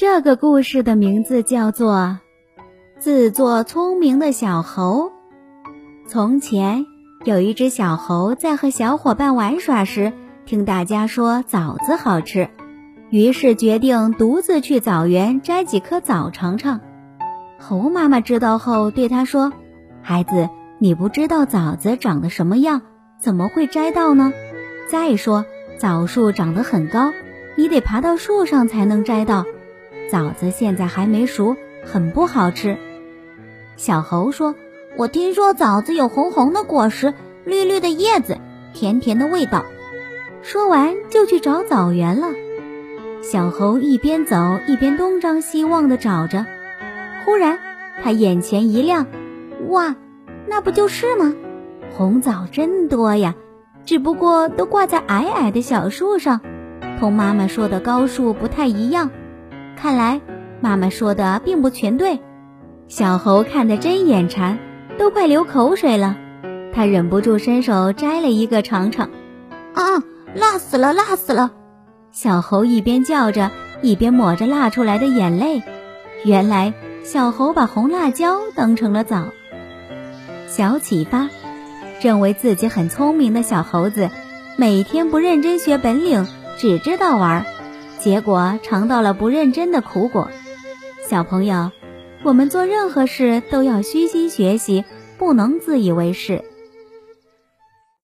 这个故事的名字叫做《自作聪明的小猴》。从前有一只小猴在和小伙伴玩耍时，听大家说枣子好吃，于是决定独自去枣园摘几颗枣尝尝。猴妈妈知道后对他说：“孩子，你不知道枣子长得什么样，怎么会摘到呢？再说枣树长得很高，你得爬到树上才能摘到。”枣子现在还没熟，很不好吃。小猴说：“我听说枣子有红红的果实，绿绿的叶子，甜甜的味道。”说完就去找枣园了。小猴一边走一边东张西望地找着，忽然他眼前一亮：“哇，那不就是吗？红枣真多呀！只不过都挂在矮矮的小树上，同妈妈说的高树不太一样。”看来妈妈说的并不全对，小猴看得真眼馋，都快流口水了。他忍不住伸手摘了一个尝尝，啊，辣死了，辣死了！小猴一边叫着，一边抹着辣出来的眼泪。原来小猴把红辣椒当成了枣。小启发：认为自己很聪明的小猴子，每天不认真学本领，只知道玩。结果尝到了不认真的苦果。小朋友，我们做任何事都要虚心学习，不能自以为是。